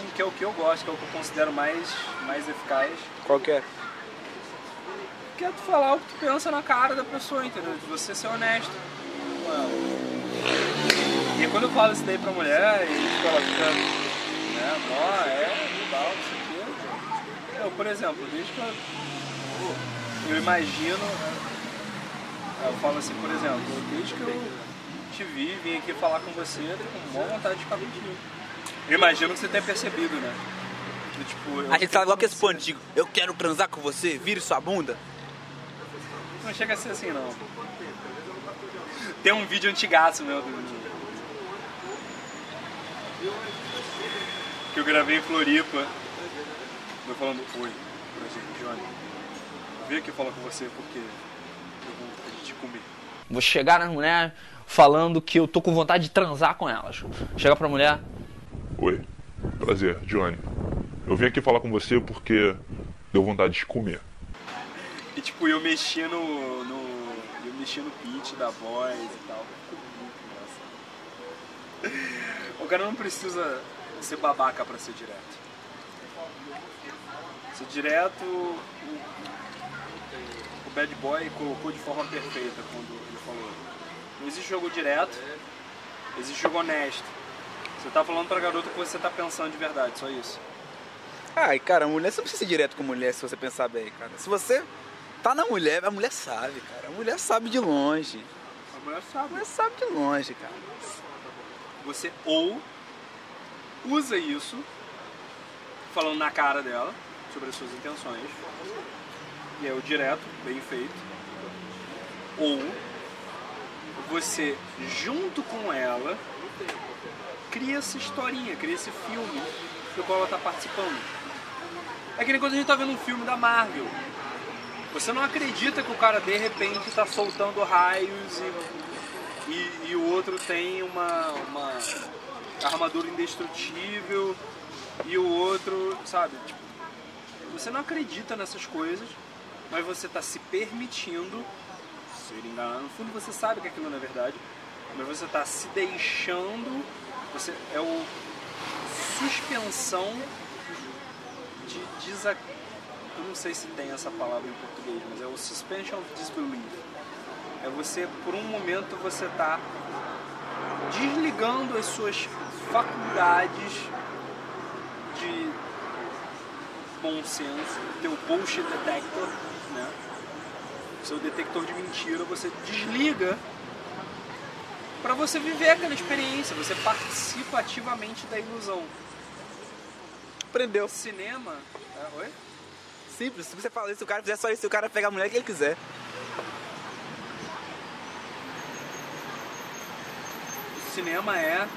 Tipo que é o que eu gosto, que é o que eu considero mais, mais eficaz. Qual que é? Que é tu falar o que tu pensa na cara da pessoa, entendeu? De você ser honesto com ela. E quando eu falo isso daí pra mulher, e ela fica, né, ó, é, legal, isso aqui. Eu, por exemplo, desde que eu, eu imagino, eu falo assim, por exemplo, desde que eu te vi, vim aqui falar com você, eu com boa vontade de ficar contigo. Eu imagino que você tenha percebido, né? Que, tipo, a gente fala igual que esse pô antigo. Eu quero transar com você, vire sua bunda. Não chega a ser assim, não. Tem um vídeo antigaço meu do... Que eu gravei em Floripa. Eu falando, oi, prazer, Johnny. Eu vim aqui falar com você porque eu vou te comer. Vou chegar nas mulheres falando que eu tô com vontade de transar com elas. Chegar pra mulher, Oi, prazer, Johnny. Eu vim aqui falar com você porque deu vontade de comer. E tipo, eu mexi no. no eu mexi no pitch da voz e tal. O cara não precisa ser babaca pra ser direto. Ser direto, o, o Bad Boy colocou de forma perfeita quando ele falou. Não existe jogo direto, existe jogo honesto. Você tá falando pra garota que você tá pensando de verdade, só isso. Ai, cara, mulher, você não precisa ser direto com mulher se você pensar bem, cara. Se você tá na mulher, a mulher sabe, cara. A mulher sabe de longe. A mulher sabe. A mulher sabe de longe, cara. Você ou usa isso falando na cara dela sobre as suas intenções. E é o direto, bem feito. Ou você junto com ela cria essa historinha, cria esse filme do qual ela está participando. É que nem quando a gente está vendo um filme da Marvel. Você não acredita que o cara de repente está soltando raios e, e, e, o outro tem uma, uma armadura indestrutível e o outro, sabe? Tipo, você não acredita nessas coisas, mas você está se permitindo ser enganado. No fundo você sabe que aquilo não é verdade, mas você está se deixando você é o suspensão de desac... Eu não sei se tem essa palavra em português, mas é o suspension of disbelief. É você, por um momento, você tá desligando as suas faculdades de bom senso, teu bullshit detector, né? Seu detector de mentira, você desliga para você viver aquela experiência, você participa ativamente da ilusão. Aprendeu. Cinema. É, oi? Simples, se você fala isso, o cara fizer só isso, o cara pegar a mulher que ele quiser. O cinema é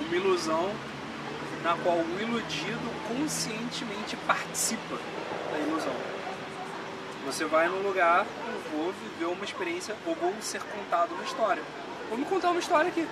uma ilusão na qual o iludido conscientemente participa da ilusão. Você vai num lugar, eu vou viver uma experiência ou vou ser contado uma história. Vou me contar uma história aqui.